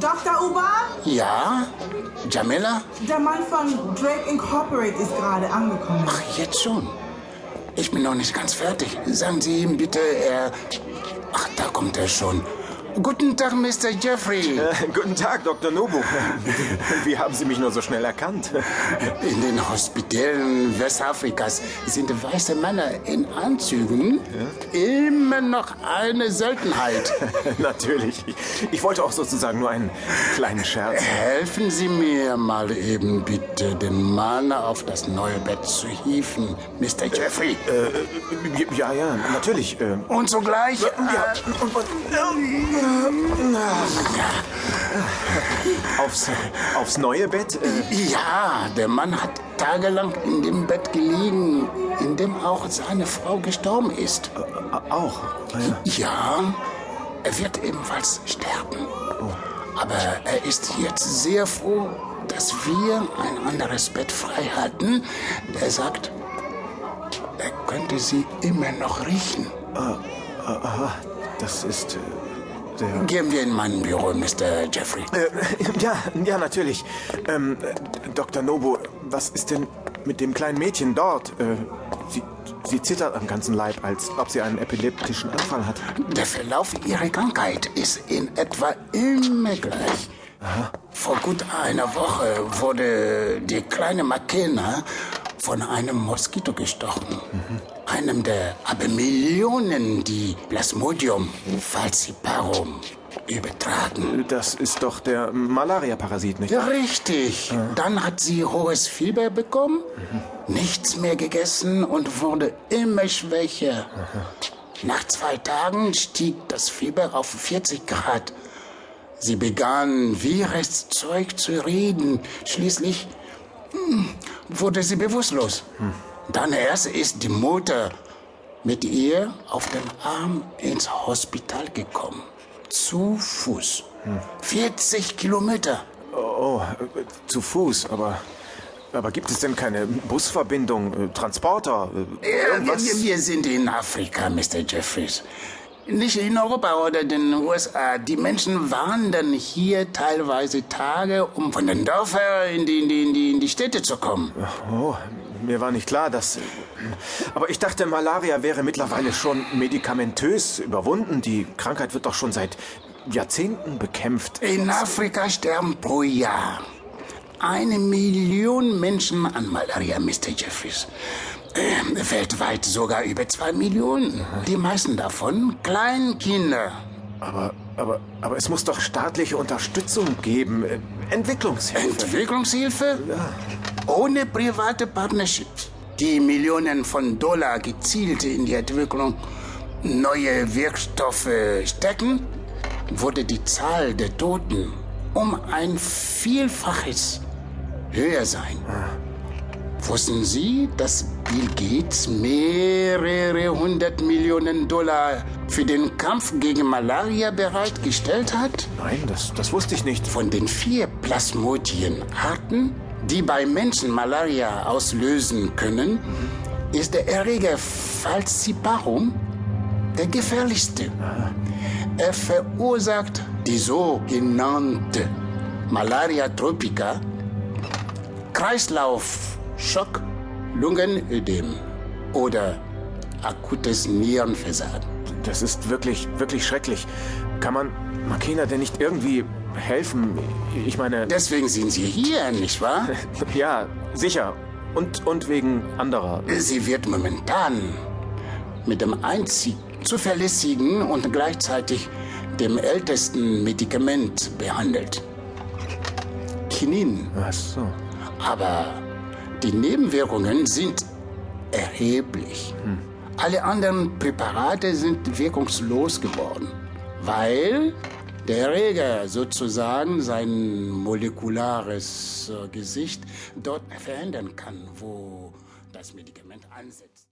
Dr. Uba? Ja? Jamila? Der Mann von Drake Incorporate ist gerade angekommen. Ach, jetzt schon. Ich bin noch nicht ganz fertig. Sagen Sie ihm bitte, er... Ach, da kommt er schon. Guten Tag, Mr. Jeffrey. Äh, guten Tag, Dr. Nobu. Wie haben Sie mich nur so schnell erkannt? In den Hospitalen Westafrikas sind weiße Männer in Anzügen immer noch eine Seltenheit. Natürlich. Ich wollte auch sozusagen nur einen kleinen Scherz. Helfen Sie mir mal eben bitte, den Mann auf das neue Bett zu hieven, Mr. Jeffrey. Äh, ja, ja, natürlich. Äh, Und sogleich... ja, Äh, und, und, aufs, aufs neue Bett? Äh, ja, der Mann hat tagelang in dem Bett gelegen, in dem auch seine Frau gestorben ist. auch. Ja. Ja, er wird ebenfalls sterben. Aber er ist jetzt sehr froh, dass wir ein anderes Bett frei hatten. Er sagt, er könnte sie immer noch riechen. Aha, das ist äh, der... Gehen wir in mein Büro, Mr. Jeffrey. Äh, ja, ja, natürlich. Ähm, äh, Dr. Nobu, was ist denn mit dem kleinen Mädchen dort? Äh, sie, sie zittert am ganzen Leib, als ob sie einen epileptischen Anfall hat. Der Verlauf ihrer Krankheit ist in etwa immer gleich. Vor gut einer Woche wurde die kleine Makena von einem Moskito gestochen. Einem der Abermillionen, die Plasmodium falciparum übertragen. Das ist doch der Malaria-Parasit, nicht? Ja, richtig. Dann hat sie hohes Fieber bekommen, nichts mehr gegessen und wurde immer schwächer. Nach zwei Tagen stieg das Fieber auf 40 Grad. Sie begann wirres Zeug zu reden. Schließlich hm, wurde sie bewusstlos. Dann erst ist die Mutter mit ihr auf dem Arm ins Hospital gekommen. Zu Fuß. 40 Kilometer. Oh, äh, zu Fuß, aber... Aber gibt es denn keine Busverbindung, äh, Transporter? äh, irgendwas? wir, wir sind in Afrika, Mr. Jeffries. Nicht in Europa oder den USA. Die Menschen wandern hier teilweise Tage, um von den Dörfern in die, in die, in die, in die Städte zu kommen. Oh, mir war nicht klar, dass... Aber ich dachte, Malaria wäre mittlerweile schon medikamentös überwunden. Die Krankheit wird doch schon seit Jahrzehnten bekämpft. In Afrika sterben pro Jahr eine Million Menschen an Malaria, Mr. Jeffries. Ähm, weltweit sogar über zwei Millionen. Die meisten davon Kleinkinder. Aber, aber, aber es muss doch staatliche Unterstützung geben. Entwicklungshilfe. Entwicklungshilfe? Ohne private Partnerships. Die Millionen von Dollar gezielt in die Entwicklung neuer Wirkstoffe stecken, wurde die Zahl der Toten um ein Vielfaches höher sein. Wussten Sie, dass Bill Gates mehrere hundert Millionen Dollar für den Kampf gegen Malaria bereitgestellt hat? Nein, das, das wusste ich nicht. Von den vier Plasmodienarten, die bei Menschen Malaria auslösen können, ist der Erreger Falciparum der gefährlichste. Er verursacht die sogenannte Malaria tropica, Kreislaufschock, Lungenödem oder akutes Nierenversagen. Das ist wirklich, wirklich schrecklich. Kann man Makena denn nicht irgendwie helfen? Ich meine, Deswegen sind Sie hier, nicht wahr? ja, sicher. Und, und wegen anderer. Sie wird momentan mit dem einzig zuverlässigen und gleichzeitig dem ältesten Medikament behandelt. Kinin. Ach so. Aber die Nebenwirkungen sind erheblich. Alle anderen Präparate sind wirkungslos geworden, weil der Erreger sozusagen sein molekulares äh, Gesicht dort verändern kann, wo das Medikament ansetzt.